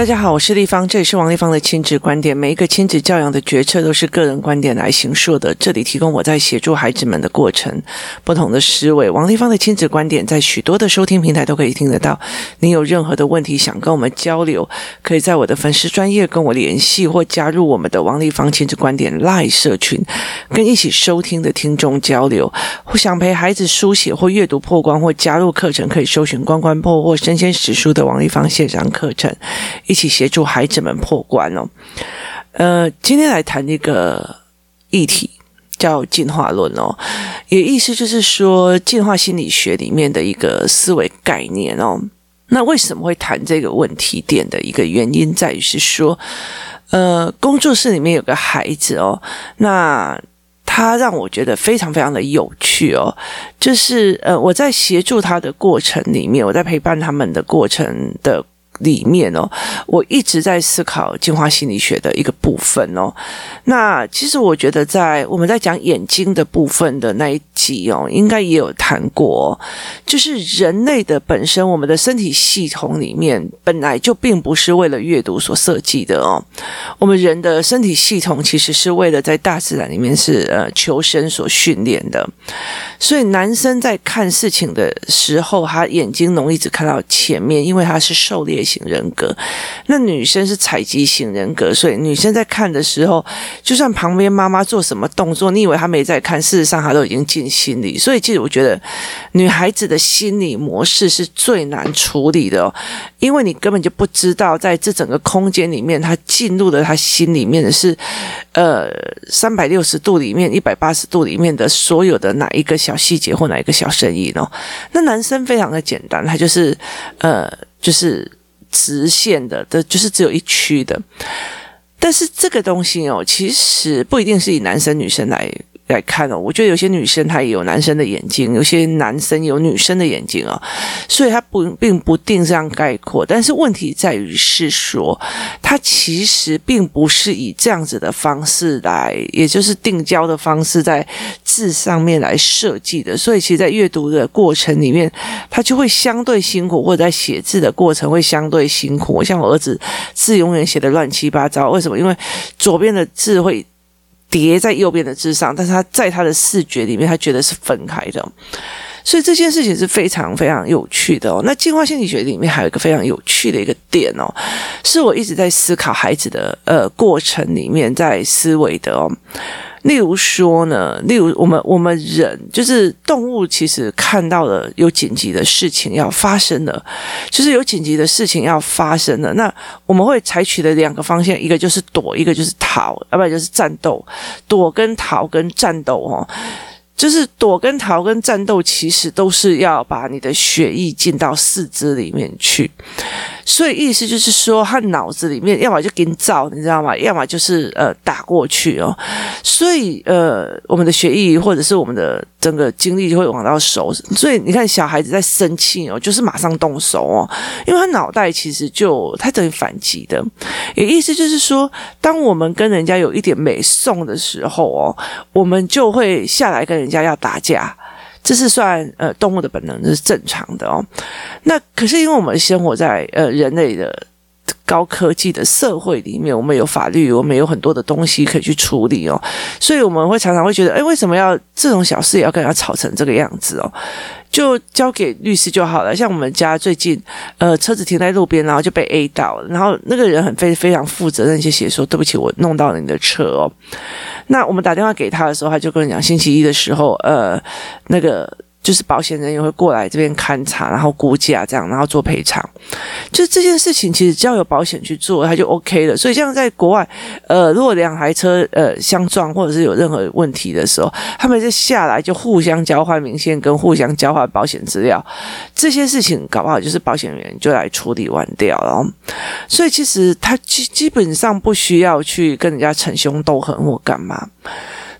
大家好，我是丽芳，这里是王丽芳的亲子观点。每一个亲子教养的决策都是个人观点来形述的。这里提供我在协助孩子们的过程，不同的思维。王丽芳的亲子观点在许多的收听平台都可以听得到。你有任何的问题想跟我们交流，可以在我的粉丝专业跟我联系，或加入我们的王丽芳亲子观点 li 社群，跟一起收听的听众交流。或想陪孩子书写或阅读破关，或加入课程，可以搜寻“关关破”或“生鲜史书”的王丽芳线上课程。一起协助孩子们破关哦。呃，今天来谈一个议题，叫进化论哦。也意思就是说，进化心理学里面的一个思维概念哦。那为什么会谈这个问题点的一个原因，在于是说，呃，工作室里面有个孩子哦，那他让我觉得非常非常的有趣哦。就是呃，我在协助他的过程里面，我在陪伴他们的过程的。里面哦，我一直在思考进化心理学的一个部分哦。那其实我觉得，在我们在讲眼睛的部分的那一集哦，应该也有谈过，就是人类的本身，我们的身体系统里面本来就并不是为了阅读所设计的哦。我们人的身体系统其实是为了在大自然里面是呃求生所训练的。所以男生在看事情的时候，他眼睛容易只看到前面，因为他是狩猎型人格。那女生是采集型人格，所以女生在看的时候，就算旁边妈妈做什么动作，你以为她没在看，事实上她都已经进心里。所以其实我觉得，女孩子的心理模式是最难处理的哦，因为你根本就不知道，在这整个空间里面，她进入了她心里面的是，呃，三百六十度里面，一百八十度里面的所有的哪一个小细节或哪一个小声音哦。那男生非常的简单，他就是呃，就是。直线的的，就是只有一区的，但是这个东西哦，其实不一定是以男生女生来。来看哦，我觉得有些女生她也有男生的眼睛，有些男生有女生的眼睛哦，所以她不并不定这样概括。但是问题在于是说，他其实并不是以这样子的方式来，也就是定焦的方式在字上面来设计的。所以其实，在阅读的过程里面，他就会相对辛苦，或者在写字的过程会相对辛苦。我像我儿子字永远写得乱七八糟，为什么？因为左边的字会。叠在右边的字上，但是他在他的视觉里面，他觉得是分开的，所以这件事情是非常非常有趣的哦。那进化心理学里面还有一个非常有趣的一个点哦，是我一直在思考孩子的呃过程里面在思维的哦。例如说呢，例如我们我们人就是动物，其实看到了有紧急的事情要发生了，就是有紧急的事情要发生了，那我们会采取的两个方向，一个就是躲，一个就是逃，要不然就是战斗。躲跟逃跟战斗哦，就是躲跟逃跟战斗，其实都是要把你的血液进到四肢里面去。所以意思就是说，他脑子里面要么就给你造，你知道吗？要么就是呃打过去哦。所以呃，我们的血液或者是我们的整个精力就会往到手。所以你看，小孩子在生气哦，就是马上动手哦，因为他脑袋其实就他等于反击的。也意思就是说，当我们跟人家有一点没送的时候哦，我们就会下来跟人家要打架。这是算呃动物的本能，这是正常的哦。那可是因为我们生活在呃人类的高科技的社会里面，我们有法律，我们有很多的东西可以去处理哦，所以我们会常常会觉得，哎，为什么要这种小事也要跟人家吵成这个样子哦？就交给律师就好了。像我们家最近，呃，车子停在路边，然后就被 A 到了，然后那个人很非非常负责任，就写说对不起，我弄到了你的车哦。那我们打电话给他的时候，他就跟你讲，星期一的时候，呃，那个。就是保险人员会过来这边勘察，然后估价这样，然后做赔偿。就这件事情，其实只要有保险去做，它就 OK 了。所以像在国外，呃，如果两台车呃相撞，或者是有任何问题的时候，他们就下来就互相交换明线，跟互相交换保险资料。这些事情搞不好就是保险员就来处理完掉了。所以其实他基基本上不需要去跟人家逞凶斗狠或干嘛。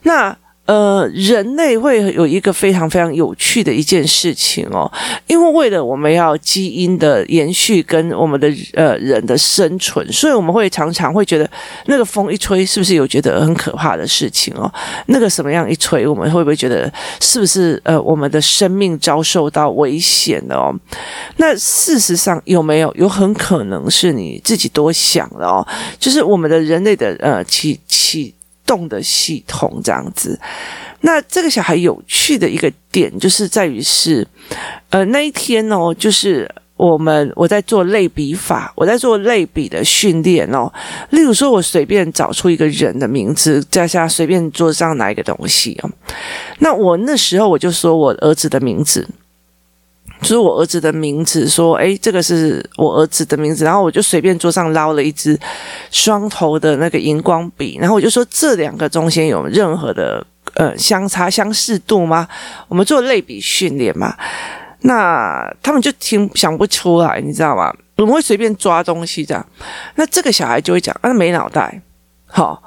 那。呃，人类会有一个非常非常有趣的一件事情哦，因为为了我们要基因的延续跟我们的呃人的生存，所以我们会常常会觉得那个风一吹，是不是有觉得很可怕的事情哦？那个什么样一吹，我们会不会觉得是不是呃我们的生命遭受到危险了哦？那事实上有没有？有很可能是你自己多想了哦，就是我们的人类的呃启启动的系统这样子。那这个小孩有趣的一个点就是在于是，呃那一天哦，就是我们我在做类比法，我在做类比的训练哦。例如说，我随便找出一个人的名字，在下随便桌上拿一个东西哦。那我那时候我就说我儿子的名字。就是我儿子的名字，说，诶，这个是我儿子的名字，然后我就随便桌上捞了一支双头的那个荧光笔，然后我就说，这两个中间有任何的呃相差相似度吗？我们做类比训练嘛，那他们就听想不出来，你知道吗？我们会随便抓东西这样，那这个小孩就会讲，啊，没脑袋，好，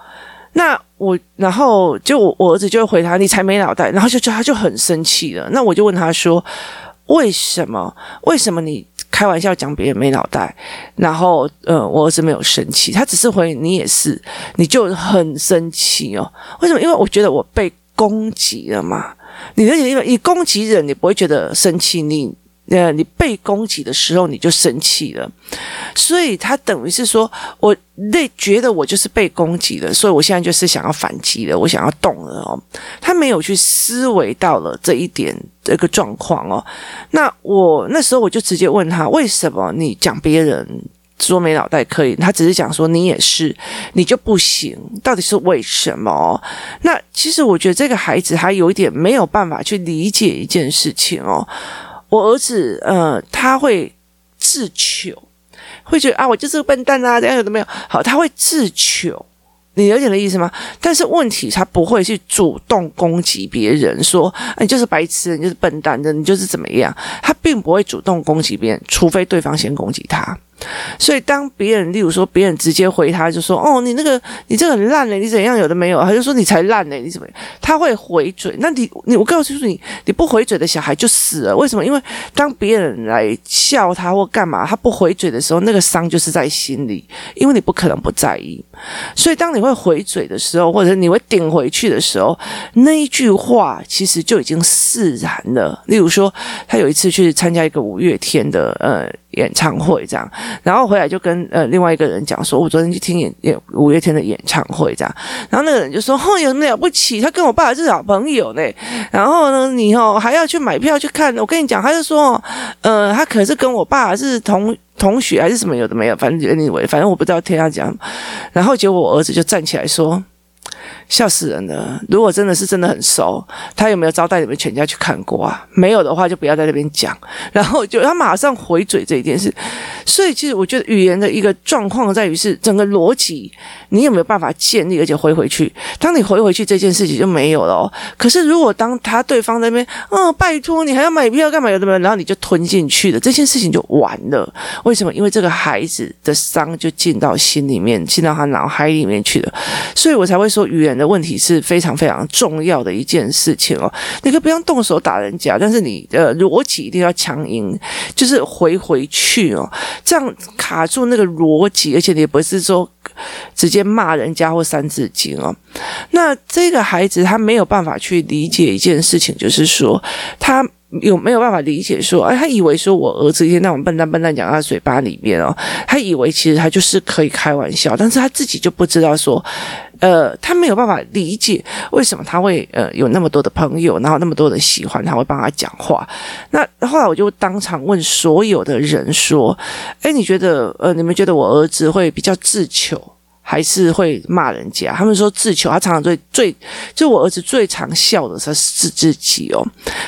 那我然后就我儿子就会回他，你才没脑袋，然后就就他就很生气了，那我就问他说。为什么？为什么你开玩笑讲别人没脑袋？然后，呃，我儿子没有生气，他只是回你也是，你就很生气哦。为什么？因为我觉得我被攻击了嘛。你而且因为你攻击人，你不会觉得生气，你。呃，你被攻击的时候你就生气了，所以他等于是说，我那觉得我就是被攻击了，所以我现在就是想要反击了，我想要动了哦。他没有去思维到了这一点这个状况哦。那我那时候我就直接问他，为什么你讲别人说没脑袋可以，他只是讲说你也是，你就不行，到底是为什么？那其实我觉得这个孩子他有一点没有办法去理解一件事情哦。我儿子，呃，他会自求，会觉得啊，我就是个笨蛋啊，这样有的没有。好，他会自求，你了解的意思吗？但是问题，他不会去主动攻击别人，说，你就是白痴，你就是笨蛋的，你就是怎么样？他并不会主动攻击别人，除非对方先攻击他。所以，当别人，例如说，别人直接回他，就说：“哦，你那个，你这个很烂嘞，你怎样？有的没有？”他就说：“你才烂嘞，你怎么？”他会回嘴。那你，你，我告诉你，你不回嘴的小孩就死了。为什么？因为当别人来笑他或干嘛，他不回嘴的时候，那个伤就是在心里，因为你不可能不在意。所以，当你会回嘴的时候，或者你会顶回去的时候，那一句话其实就已经释然了。例如说，他有一次去参加一个五月天的呃演唱会，这样。然后回来就跟呃另外一个人讲说，我昨天去听演演五月天的演唱会这样，然后那个人就说，哦，有什么了不起？他跟我爸是好朋友呢。然后呢，你哦还要去买票去看？我跟你讲，他就说，呃，他可是跟我爸是同同学还是什么？有的没有，反正你以为，反正我不知道听他讲。然后结果我儿子就站起来说。笑死人了！如果真的是真的很熟，他有没有招待你们全家去看过啊？没有的话，就不要在那边讲。然后就他马上回嘴这一件事。所以其实我觉得语言的一个状况在于是整个逻辑，你有没有办法建立而且回回去？当你回回去这件事情就没有了。可是如果当他对方那边，嗯、哦，拜托你还要买票干嘛？有的没有，然后你就吞进去了，这件事情就完了。为什么？因为这个孩子的伤就进到心里面，进到他脑海里面去了。所以我才会说语言。的问题是非常非常重要的一件事情哦，你可以不用动手打人家，但是你的逻辑一定要强硬，就是回回去哦，这样卡住那个逻辑，而且你也不是说直接骂人家或三字经哦。那这个孩子他没有办法去理解一件事情，就是说他。有没有办法理解说，哎，他以为说我儿子一天那种笨蛋笨蛋讲他嘴巴里面哦，他以为其实他就是可以开玩笑，但是他自己就不知道说，呃，他没有办法理解为什么他会呃有那么多的朋友，然后那么多人喜欢他，会帮他讲话。那后来我就当场问所有的人说，哎，你觉得呃，你们觉得我儿子会比较自求？还是会骂人家，他们说自求，他常常最最，就我儿子最常笑的是是自己哦，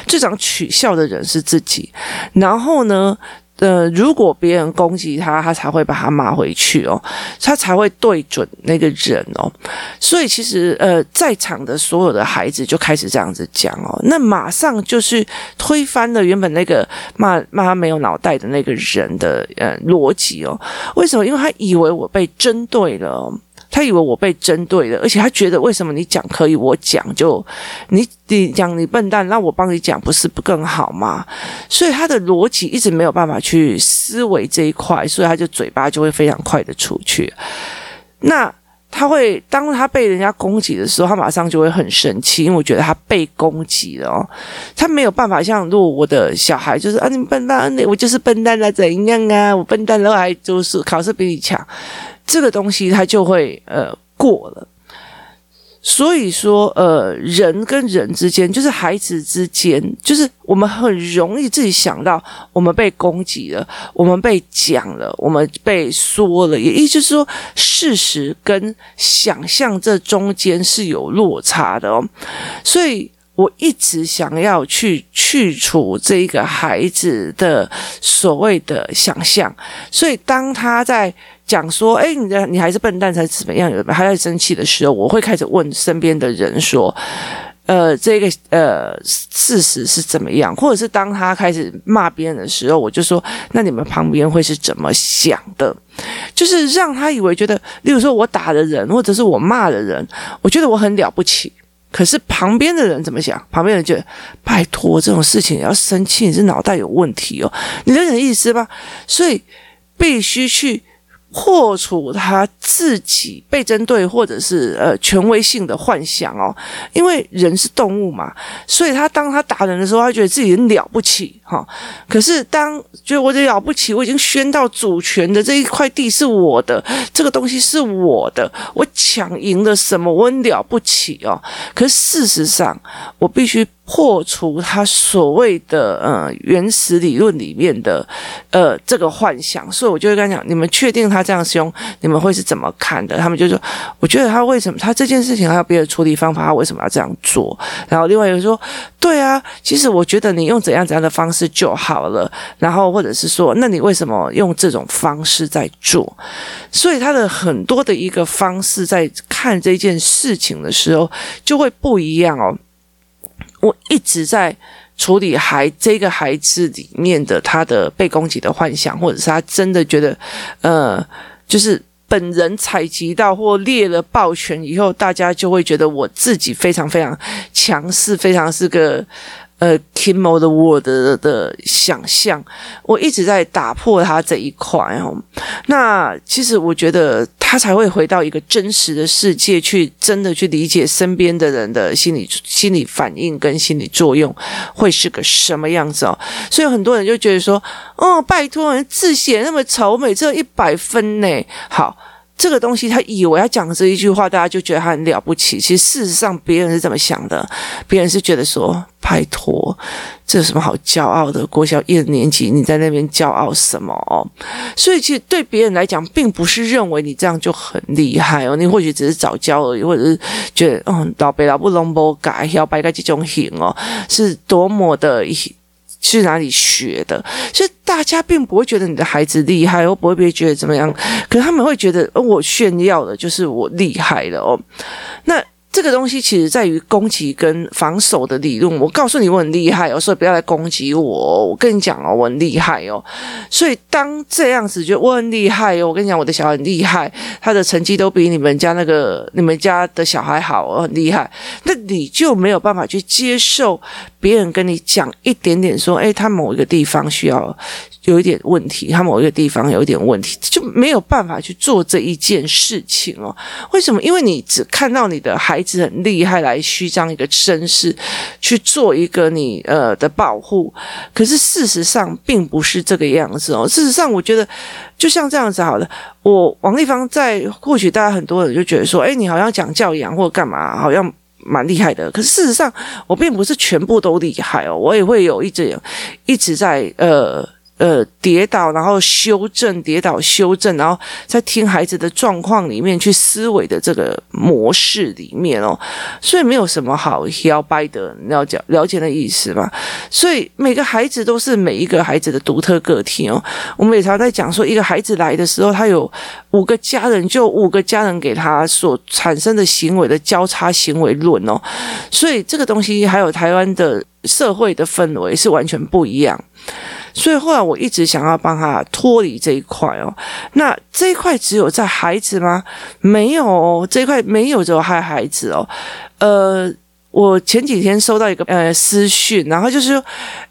最常取笑的人是自己，然后呢，呃，如果别人攻击他，他才会把他骂回去哦，他才会对准那个人哦。所以其实呃，在场的所有的孩子就开始这样子讲哦，那马上就是推翻了原本那个骂骂他没有脑袋的那个人的呃逻辑哦。为什么？因为他以为我被针对了。他以为我被针对了，而且他觉得为什么你讲可以，我讲就你你讲你笨蛋，那我帮你讲不是不更好吗？所以他的逻辑一直没有办法去思维这一块，所以他就嘴巴就会非常快的出去。那。他会当他被人家攻击的时候，他马上就会很生气，因为我觉得他被攻击了哦。他没有办法像如果我的小孩就是啊，你笨蛋，我就是笨蛋了，怎样啊？我笨蛋了，还就是考试比你强，这个东西他就会呃过了。所以说，呃，人跟人之间，就是孩子之间，就是我们很容易自己想到，我们被攻击了，我们被讲了，我们被说了，也意思是说，事实跟想象这中间是有落差的哦。所以我一直想要去去除这个孩子的所谓的想象，所以当他在。讲说，哎，你的你还是笨蛋，才怎么样？有还在生气的时候，我会开始问身边的人说，呃，这个呃事实是怎么样？或者是当他开始骂别人的时候，我就说，那你们旁边会是怎么想的？就是让他以为觉得，例如说我打的人，或者是我骂的人，我觉得我很了不起。可是旁边的人怎么想？旁边人觉得，拜托，这种事情要生气，你是脑袋有问题哦，你懂我意思吧？所以必须去。破除他自己被针对或者是呃权威性的幻想哦，因为人是动物嘛，所以他当他打人的时候，他觉得自己很了不起哈、可是当觉得我了不起，我已经宣到主权的这一块地是我的，这个东西是我的，我抢赢了什么，我很了不起哦。可是事实上，我必须。破除他所谓的呃原始理论里面的呃这个幻想，所以我就会跟他讲：你们确定他这样凶，你们会是怎么看的？他们就说：我觉得他为什么他这件事情还有别的处理方法，他为什么要这样做？然后另外一个说：对啊，其实我觉得你用怎样怎样的方式就好了。然后或者是说，那你为什么用这种方式在做？所以他的很多的一个方式在看这件事情的时候就会不一样哦。我一直在处理孩这个孩子里面的他的被攻击的幻想，或者是他真的觉得，呃，就是本人采集到或列了豹权以后，大家就会觉得我自己非常非常强势，非常是个。呃，King of the World 的的想象，我一直在打破他这一块哦。那其实我觉得他才会回到一个真实的世界去，真的去理解身边的人的心理心理反应跟心理作用会是个什么样子哦。所以很多人就觉得说，哦，拜托，字写那么丑，每次一百分呢。好。这个东西，他以为他讲这一句话，大家就觉得他很了不起。其实事实上，别人是怎么想的？别人是觉得说：“拜托，这有什么好骄傲的？国小一年级，你在那边骄傲什么哦？”所以，其实对别人来讲，并不是认为你这样就很厉害哦。你或许只是早教而已，或者是觉得嗯，老北老不拢不改，要摆个这种型哦，是多么的。去哪里学的？所以大家并不会觉得你的孩子厉害，或不会觉得怎么样，可是他们会觉得，哦，我炫耀的就是我厉害了哦。那。这个东西其实在于攻击跟防守的理论。我告诉你，我很厉害哦，所以不要来攻击我。我跟你讲哦，我很厉害哦。所以当这样子觉得我很厉害哦，我跟你讲，我的小孩很厉害，他的成绩都比你们家那个你们家的小孩好，我很厉害。那你就没有办法去接受别人跟你讲一点点说，诶，他某一个地方需要。有一点问题，他某一个地方有一点问题，就没有办法去做这一件事情哦。为什么？因为你只看到你的孩子很厉害，来虚张一个声势，去做一个你呃的保护。可是事实上并不是这个样子哦。事实上，我觉得就像这样子好了。我王丽芳在，或许大家很多人就觉得说，诶，你好像讲教养或干嘛，好像蛮厉害的。可是事实上，我并不是全部都厉害哦。我也会有一直一直在呃。呃，跌倒，然后修正，跌倒修正，然后在听孩子的状况里面去思维的这个模式里面哦，所以没有什么好摇摆的，你要讲了解的意思吧？所以每个孩子都是每一个孩子的独特个体哦。我们也常在讲说，一个孩子来的时候，他有五个家人，就五个家人给他所产生的行为的交叉行为论哦。所以这个东西还有台湾的社会的氛围是完全不一样。所以后来我一直想要帮他脱离这一块哦。那这一块只有在孩子吗？没有，哦这一块没有只有害孩子哦，呃。我前几天收到一个呃私讯，然后就是说，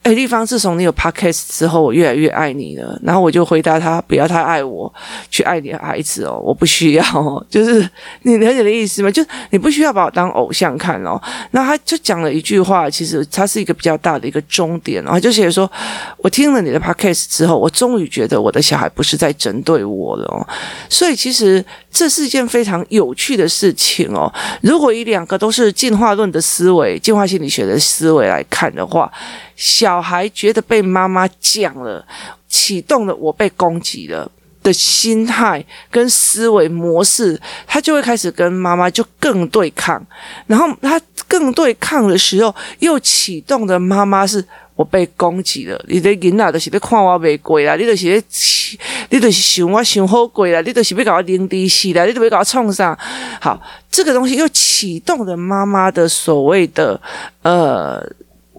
哎，丽芳，自从你有 podcast 之后，我越来越爱你了。然后我就回答他，不要太爱我，去爱你的孩子哦，我不需要哦，就是你了解的意思吗？就你不需要把我当偶像看哦。那他就讲了一句话，其实他是一个比较大的一个终点，然后就写说，我听了你的 podcast 之后，我终于觉得我的小孩不是在针对我了哦。所以其实这是一件非常有趣的事情哦。如果以两个都是进化论的。思维进化心理学的思维来看的话，小孩觉得被妈妈讲了，启动了我被攻击了的心态跟思维模式，他就会开始跟妈妈就更对抗，然后他更对抗的时候，又启动的妈妈是。我被攻击了，你的囡仔就是在看我袂过啦，你就是在，你就是想我想好过啦，你就是要搞我零低死啦，你都要搞我创伤。好，这个东西又启动了妈妈的所谓的呃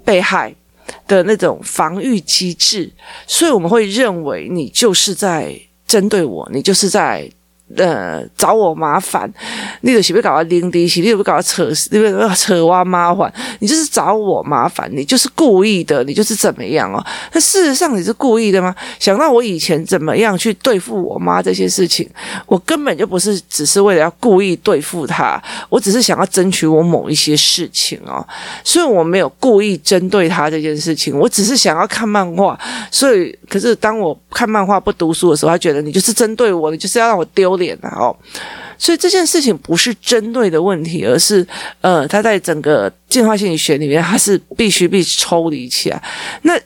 被害的那种防御机制，所以我们会认为你就是在针对我，你就是在。呃，找我麻烦，你就是要搞我拎低起，你就不搞我扯，你要扯我麻烦，你就是找我麻烦，你就是故意的，你就是怎么样哦？那事实上你是故意的吗？想到我以前怎么样去对付我妈这些事情，我根本就不是只是为了要故意对付她，我只是想要争取我某一些事情哦，所以我没有故意针对她这件事情，我只是想要看漫画，所以可是当我看漫画不读书的时候，他觉得你就是针对我，你就是要让我丢脸啊！哦，所以这件事情不是针对的问题，而是呃，他在整个进化心理学里面，他是必须被抽离起来。那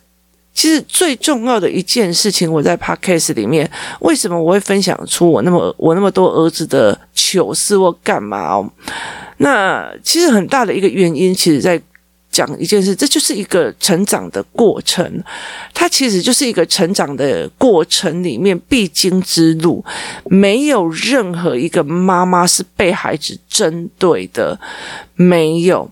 其实最重要的一件事情，我在 Podcast 里面，为什么我会分享出我那么我那么多儿子的糗事或干嘛哦？那其实很大的一个原因，其实在。讲一件事，这就是一个成长的过程，它其实就是一个成长的过程里面必经之路，没有任何一个妈妈是被孩子针对的，没有。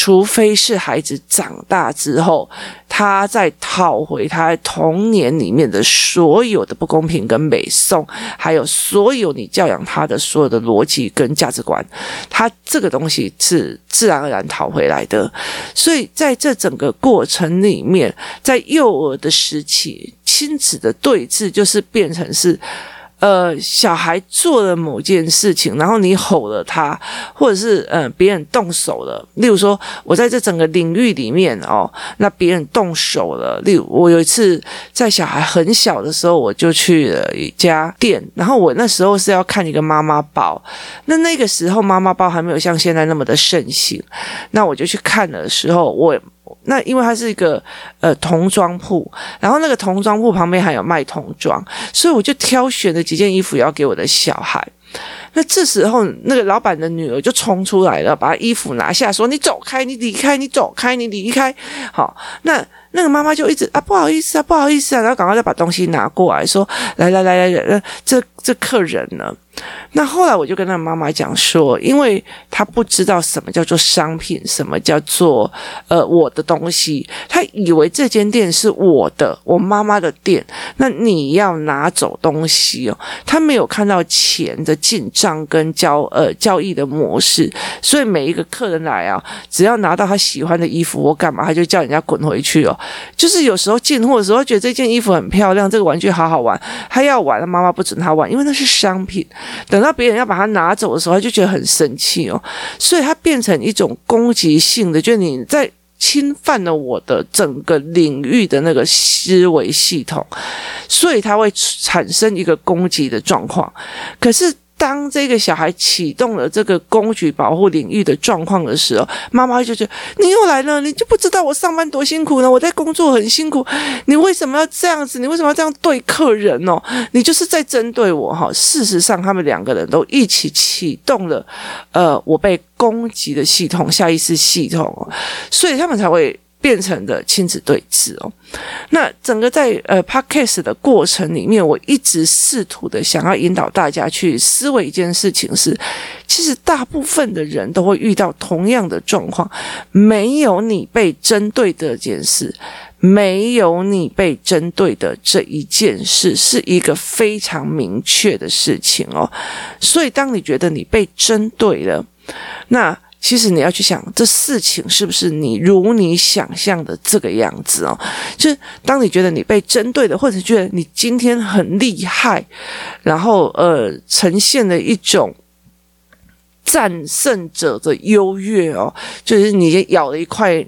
除非是孩子长大之后，他在讨回他童年里面的所有的不公平跟美颂，还有所有你教养他的所有的逻辑跟价值观，他这个东西是自然而然讨回来的。所以在这整个过程里面，在幼儿的时期，亲子的对峙就是变成是。呃，小孩做了某件事情，然后你吼了他，或者是呃别人动手了。例如说，我在这整个领域里面哦，那别人动手了。例如，我有一次在小孩很小的时候，我就去了一家店，然后我那时候是要看一个妈妈包。那那个时候妈妈包还没有像现在那么的盛行，那我就去看的时候，我。那因为它是一个呃童装铺，然后那个童装铺旁边还有卖童装，所以我就挑选了几件衣服要给我的小孩。那这时候那个老板的女儿就冲出来了，把衣服拿下，说：“你走开，你离开，你走开，你离开。”好，那那个妈妈就一直啊不好意思啊不好意思啊，然后赶快再把东西拿过来说：“来来来来来，这这客人呢？”那后来我就跟他妈妈讲说，因为他不知道什么叫做商品，什么叫做呃我的东西，他以为这间店是我的，我妈妈的店。那你要拿走东西哦，他没有看到钱的进账跟交呃交易的模式，所以每一个客人来啊，只要拿到他喜欢的衣服，我干嘛他就叫人家滚回去哦。就是有时候进货的时候觉得这件衣服很漂亮，这个玩具好好玩，他要玩，他妈妈不准他玩，因为那是商品。等到别人要把它拿走的时候，他就觉得很生气哦，所以它变成一种攻击性的，就是你在侵犯了我的整个领域的那个思维系统，所以它会产生一个攻击的状况。可是。当这个小孩启动了这个工具保护领域的状况的时候，妈妈就觉得你又来了，你就不知道我上班多辛苦呢？我在工作很辛苦，你为什么要这样子？你为什么要这样对客人哦？你就是在针对我哈。事实上，他们两个人都一起启动了，呃，我被攻击的系统，下意识系统，所以他们才会。变成的亲子对峙哦。那整个在呃 Podcast 的过程里面，我一直试图的想要引导大家去思维一件事情是，其实大部分的人都会遇到同样的状况，没有你被针对这件事，没有你被针对的这一件事，是一个非常明确的事情哦。所以当你觉得你被针对了，那其实你要去想，这事情是不是你如你想象的这个样子哦？就是当你觉得你被针对的，或者觉得你今天很厉害，然后呃，呈现了一种战胜者的优越哦，就是你咬了一块，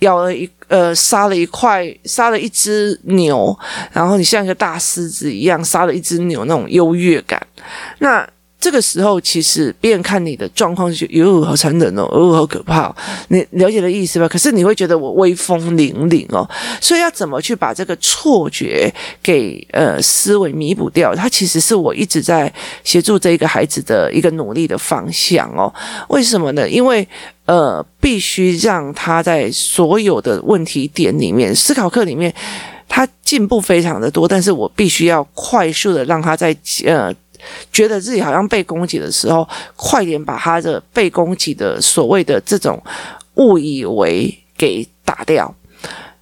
咬了一呃，杀了一块，杀了一只牛，然后你像一个大狮子一样杀了一只牛，那种优越感，那。这个时候，其实别人看你的状况就觉得哟，好残忍哦，哦，好可怕。你了解的意思吧？可是你会觉得我威风凛凛哦。所以要怎么去把这个错觉给呃思维弥补掉？它其实是我一直在协助这一个孩子的一个努力的方向哦。为什么呢？因为呃，必须让他在所有的问题点里面，思考课里面，他进步非常的多，但是我必须要快速的让他在呃。觉得自己好像被攻击的时候，快点把他的被攻击的所谓的这种误以为给打掉。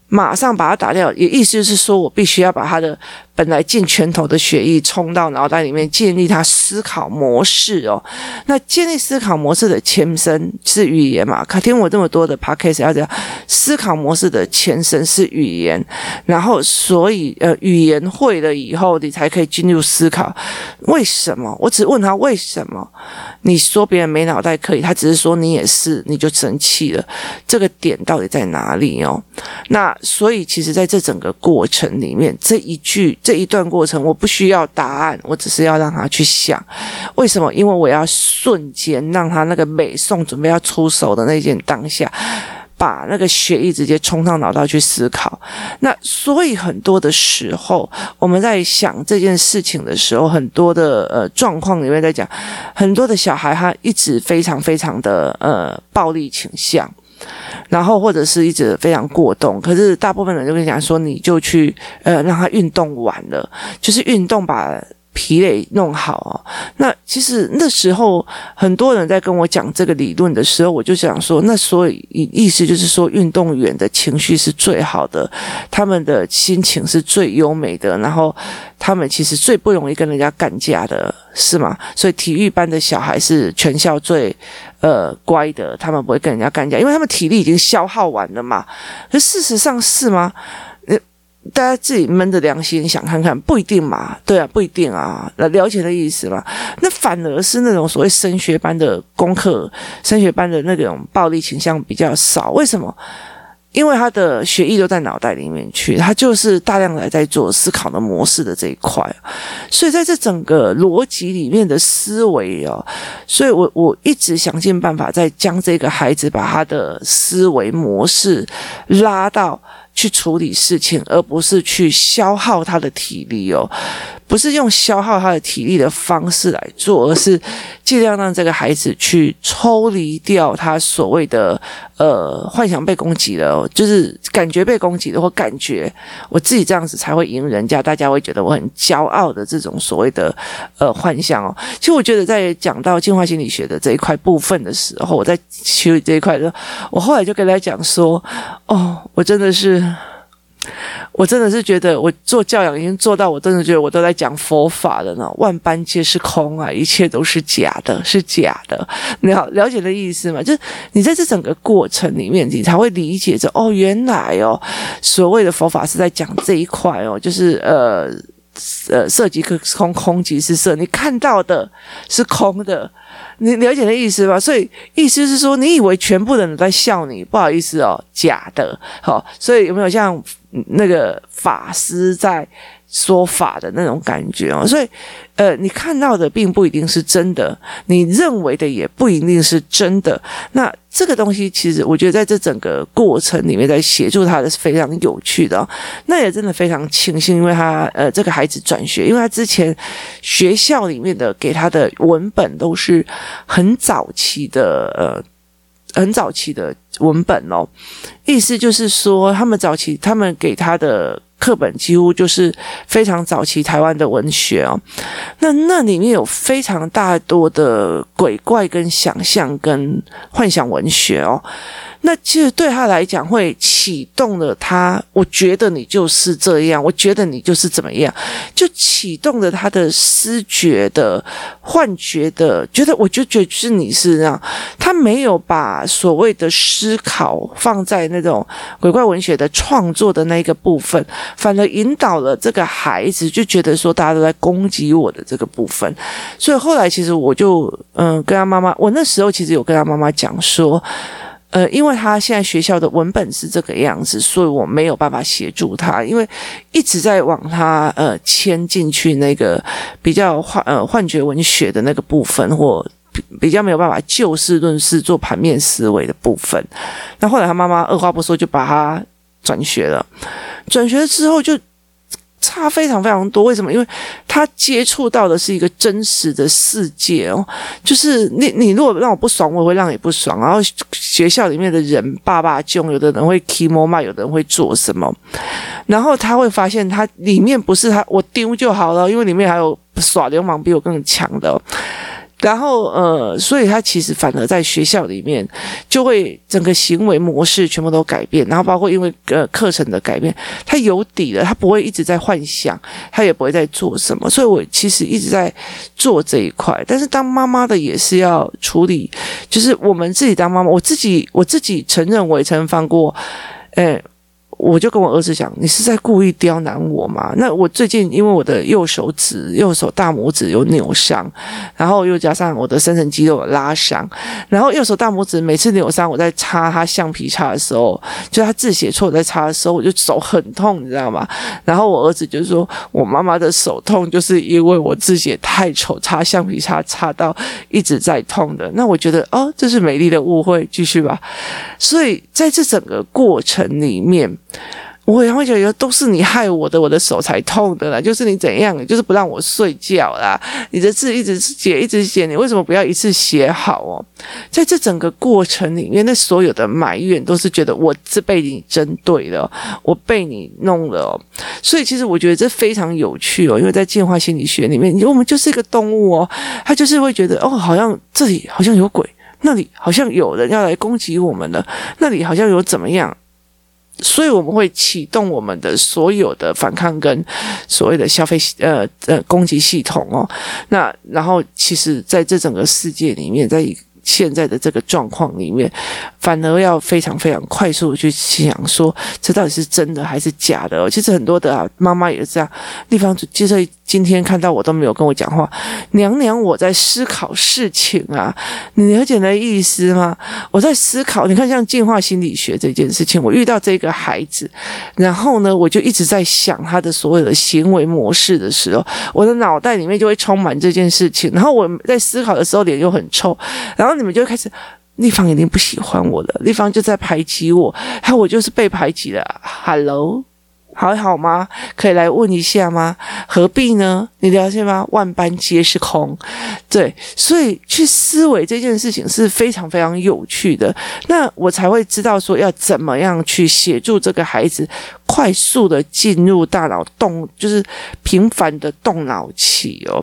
马上把他打掉，也意思就是说我必须要把他的本来进拳头的血液冲到脑袋里面，建立他思考模式哦。那建立思考模式的前身是语言嘛？可听我这么多的 podcast 要讲思考模式的前身是语言，然后所以呃语言会了以后，你才可以进入思考。为什么？我只问他为什么？你说别人没脑袋可以，他只是说你也是，你就生气了。这个点到底在哪里哦？那。所以，其实，在这整个过程里面，这一句、这一段过程，我不需要答案，我只是要让他去想，为什么？因为我要瞬间让他那个美颂准备要出手的那件当下，把那个血液直接冲上脑袋去思考。那所以，很多的时候，我们在想这件事情的时候，很多的呃状况里面在讲，很多的小孩他一直非常非常的呃暴力倾向。然后或者是一直非常过动，可是大部分人就跟你讲说，你就去呃让他运动完了，就是运动把疲累弄好。那其实那时候很多人在跟我讲这个理论的时候，我就想说，那所以意思就是说，运动员的情绪是最好的，他们的心情是最优美的，然后他们其实最不容易跟人家干架的，是吗？所以体育班的小孩是全校最。呃，乖的，他们不会跟人家干架，因为他们体力已经消耗完了嘛。可事实上是吗？呃，大家自己闷着良心想看看，不一定嘛。对啊，不一定啊。那了解的意思了？那反而是那种所谓升学班的功课，升学班的那种暴力倾向比较少。为什么？因为他的血液都在脑袋里面去，他就是大量来在做思考的模式的这一块，所以在这整个逻辑里面的思维哦，所以我我一直想尽办法在将这个孩子把他的思维模式拉到去处理事情，而不是去消耗他的体力哦。不是用消耗他的体力的方式来做，而是尽量让这个孩子去抽离掉他所谓的呃幻想被攻击了，就是感觉被攻击的，或感觉我自己这样子才会赢人家，大家会觉得我很骄傲的这种所谓的呃幻想哦。其实我觉得在讲到进化心理学的这一块部分的时候，我在修这一块的时候，我后来就跟他讲说，哦，我真的是。我真的是觉得，我做教养已经做到，我真的觉得我都在讲佛法了呢。万般皆是空啊，一切都是假的，是假的。你好，了解的意思吗？就是你在这整个过程里面，你才会理解着哦，原来哦，所谓的佛法是在讲这一块哦，就是呃呃，色即是空，空即是色，你看到的是空的。你了解的意思吧？所以意思是说，你以为全部的人都在笑你，不好意思哦，假的。好，所以有没有像那个法师在说法的那种感觉哦？所以。呃，你看到的并不一定是真的，你认为的也不一定是真的。那这个东西，其实我觉得在这整个过程里面，在协助他的是非常有趣的哦。那也真的非常庆幸，因为他呃，这个孩子转学，因为他之前学校里面的给他的文本都是很早期的呃。很早期的文本哦，意思就是说，他们早期他们给他的课本几乎就是非常早期台湾的文学哦，那那里面有非常大多的鬼怪跟想象跟幻想文学哦。那其实对他来讲，会启动了他。我觉得你就是这样，我觉得你就是怎么样，就启动了他的思觉的幻觉的，觉得我就觉得是你是这样。他没有把所谓的思考放在那种鬼怪文学的创作的那个部分，反而引导了这个孩子就觉得说大家都在攻击我的这个部分。所以后来其实我就嗯跟他妈妈，我那时候其实有跟他妈妈讲说。呃，因为他现在学校的文本是这个样子，所以我没有办法协助他，因为一直在往他呃牵进去那个比较幻呃幻觉文学的那个部分，或比，较没有办法就事论事做盘面思维的部分。那后来他妈妈二话不说就把他转学了，转学之后就。差非常非常多，为什么？因为他接触到的是一个真实的世界哦，就是你你如果让我不爽，我也会让你不爽。然后学校里面的人，爸爸囧，有的人会踢摸骂，有的人会做什么，然后他会发现，他里面不是他我丢就好了，因为里面还有耍流氓比我更强的。然后，呃，所以他其实反而在学校里面就会整个行为模式全部都改变，然后包括因为呃课程的改变，他有底了，他不会一直在幻想，他也不会在做什么。所以我其实一直在做这一块，但是当妈妈的也是要处理，就是我们自己当妈妈，我自己我自己承认我也曾犯过，诶。我就跟我儿子讲，你是在故意刁难我吗？那我最近因为我的右手指、右手大拇指有扭伤，然后又加上我的深层肌肉有拉伤，然后右手大拇指每次扭伤，我在擦他橡皮擦的时候，就他字写错我在擦的时候，我就手很痛，你知道吗？然后我儿子就说，我妈妈的手痛就是因为我字写太丑，擦橡皮擦擦到一直在痛的。那我觉得哦，这是美丽的误会，继续吧。所以在这整个过程里面。我也会觉得都是你害我的，我的手才痛的啦。就是你怎样，就是不让我睡觉啦。你的字一直写，一直写，你为什么不要一次写好哦？在这整个过程里面，那所有的埋怨都是觉得我是被你针对了，我被你弄了。所以其实我觉得这非常有趣哦，因为在进化心理学里面，我们就是一个动物哦，他就是会觉得哦，好像这里好像有鬼，那里好像有人要来攻击我们了，那里好像有怎么样。所以我们会启动我们的所有的反抗跟所谓的消费呃呃攻击系统哦，那然后其实在这整个世界里面，在现在的这个状况里面，反而要非常非常快速的去想说，这到底是真的还是假的？其实很多的，妈妈也是这样，地方接着。今天看到我都没有跟我讲话，娘娘，我在思考事情啊，你了解那意思吗？我在思考，你看像进化心理学这件事情，我遇到这个孩子，然后呢，我就一直在想他的所有的行为模式的时候，我的脑袋里面就会充满这件事情，然后我在思考的时候脸又很臭，然后你们就开始，丽芳一定不喜欢我了，丽芳就在排挤我，还有我就是被排挤的，Hello。还好，吗？可以来问一下吗？何必呢？你了解吗？万般皆是空，对，所以去思维这件事情是非常非常有趣的。那我才会知道说要怎么样去协助这个孩子快速的进入大脑动，就是频繁的动脑期哦，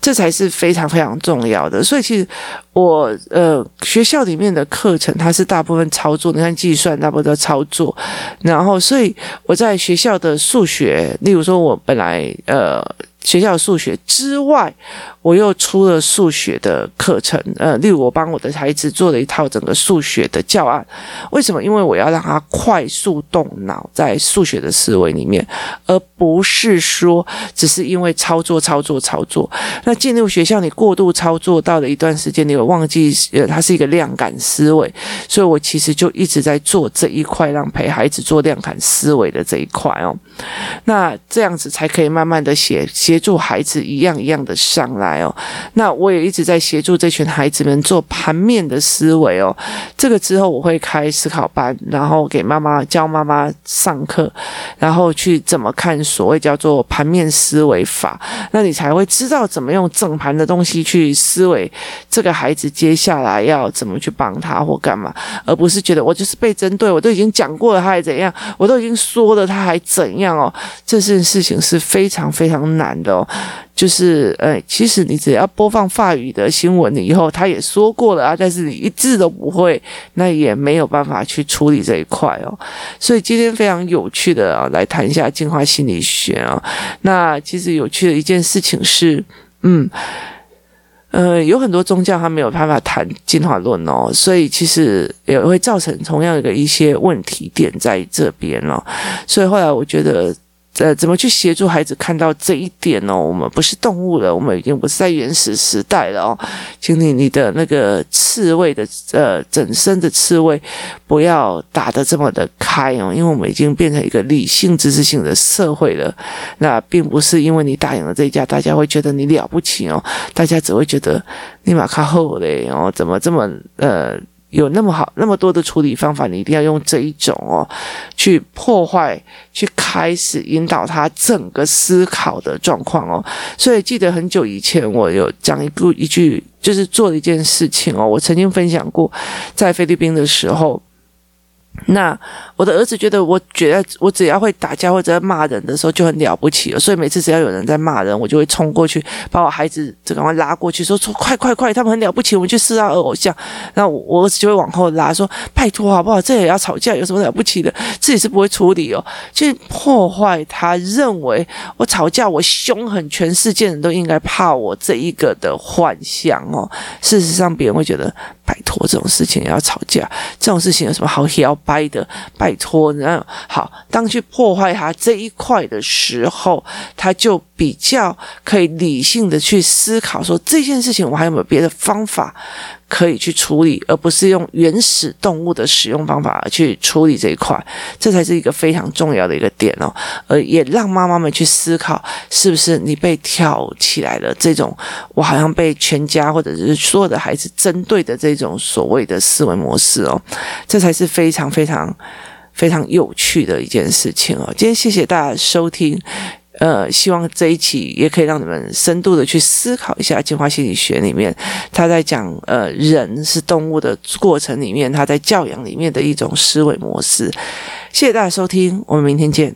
这才是非常非常重要的。所以其实我呃学校里面的课程，它是大部分操作，你看计算大部分都操作，然后所以我在学校校的数学，例如说我本来呃。学校数学之外，我又出了数学的课程，呃，例如我帮我的孩子做了一套整个数学的教案。为什么？因为我要让他快速动脑在数学的思维里面，而不是说只是因为操作、操作、操作。那进入学校，你过度操作到了一段时间，你会忘记，呃，它是一个量感思维。所以我其实就一直在做这一块，让陪孩子做量感思维的这一块哦。那这样子才可以慢慢的协协助孩子一样一样的上来哦。那我也一直在协助这群孩子们做盘面的思维哦。这个之后我会开思考班，然后给妈妈教妈妈上课，然后去怎么看所谓叫做盘面思维法，那你才会知道怎么用正盘的东西去思维这个孩子接下来要怎么去帮他或干嘛，而不是觉得我就是被针对，我都已经讲过了他还怎样，我都已经说了他还怎样哦，这件事情是非常非常难的哦。就是，呃，其实你只要播放法语的新闻以后，他也说过了啊，但是你一字都不会，那也没有办法去处理这一块哦。所以今天非常有趣的啊，来谈一下进化心理学啊。那其实有趣的一件事情是，嗯，呃，有很多宗教他没有办法谈进化论哦，所以其实也会造成同样的一些问题点在这边哦。所以后来我觉得。呃，怎么去协助孩子看到这一点呢？我们不是动物了，我们已经不是在原始时代了哦。请你你的那个刺猬的呃整身的刺猬不要打得这么的开哦，因为我们已经变成一个理性知识性的社会了。那并不是因为你打赢了这一架，大家会觉得你了不起哦，大家只会觉得你马卡后嘞哦，怎么这么呃。有那么好那么多的处理方法，你一定要用这一种哦，去破坏，去开始引导他整个思考的状况哦。所以记得很久以前，我有讲一部一句，就是做一件事情哦。我曾经分享过，在菲律宾的时候。那我的儿子觉得，我觉得我只要会打架或者骂人的时候就很了不起了，所以每次只要有人在骂人，我就会冲过去把我孩子就赶快拉过去，说说快快快，他们很了不起，我们去试他偶像。那我，我儿子就会往后拉，说拜托好不好？这也要吵架，有什么了不起的？自己是不会处理哦，去破坏他认为我吵架我凶狠，全世界人都应该怕我这一个的幻想哦。事实上，别人会觉得。拜托，这种事情也要吵架？这种事情有什么好摇掰的？拜托，那好，当去破坏他这一块的时候，他就比较可以理性的去思考，说这件事情我还有没有别的方法？可以去处理，而不是用原始动物的使用方法去处理这一块，这才是一个非常重要的一个点哦。呃也让妈妈们去思考，是不是你被挑起来了这种，我好像被全家或者是所有的孩子针对的这种所谓的思维模式哦，这才是非常非常非常有趣的一件事情哦。今天谢谢大家收听。呃，希望这一期也可以让你们深度的去思考一下进化心理学里面，他在讲呃人是动物的过程里面，他在教养里面的一种思维模式。谢谢大家收听，我们明天见。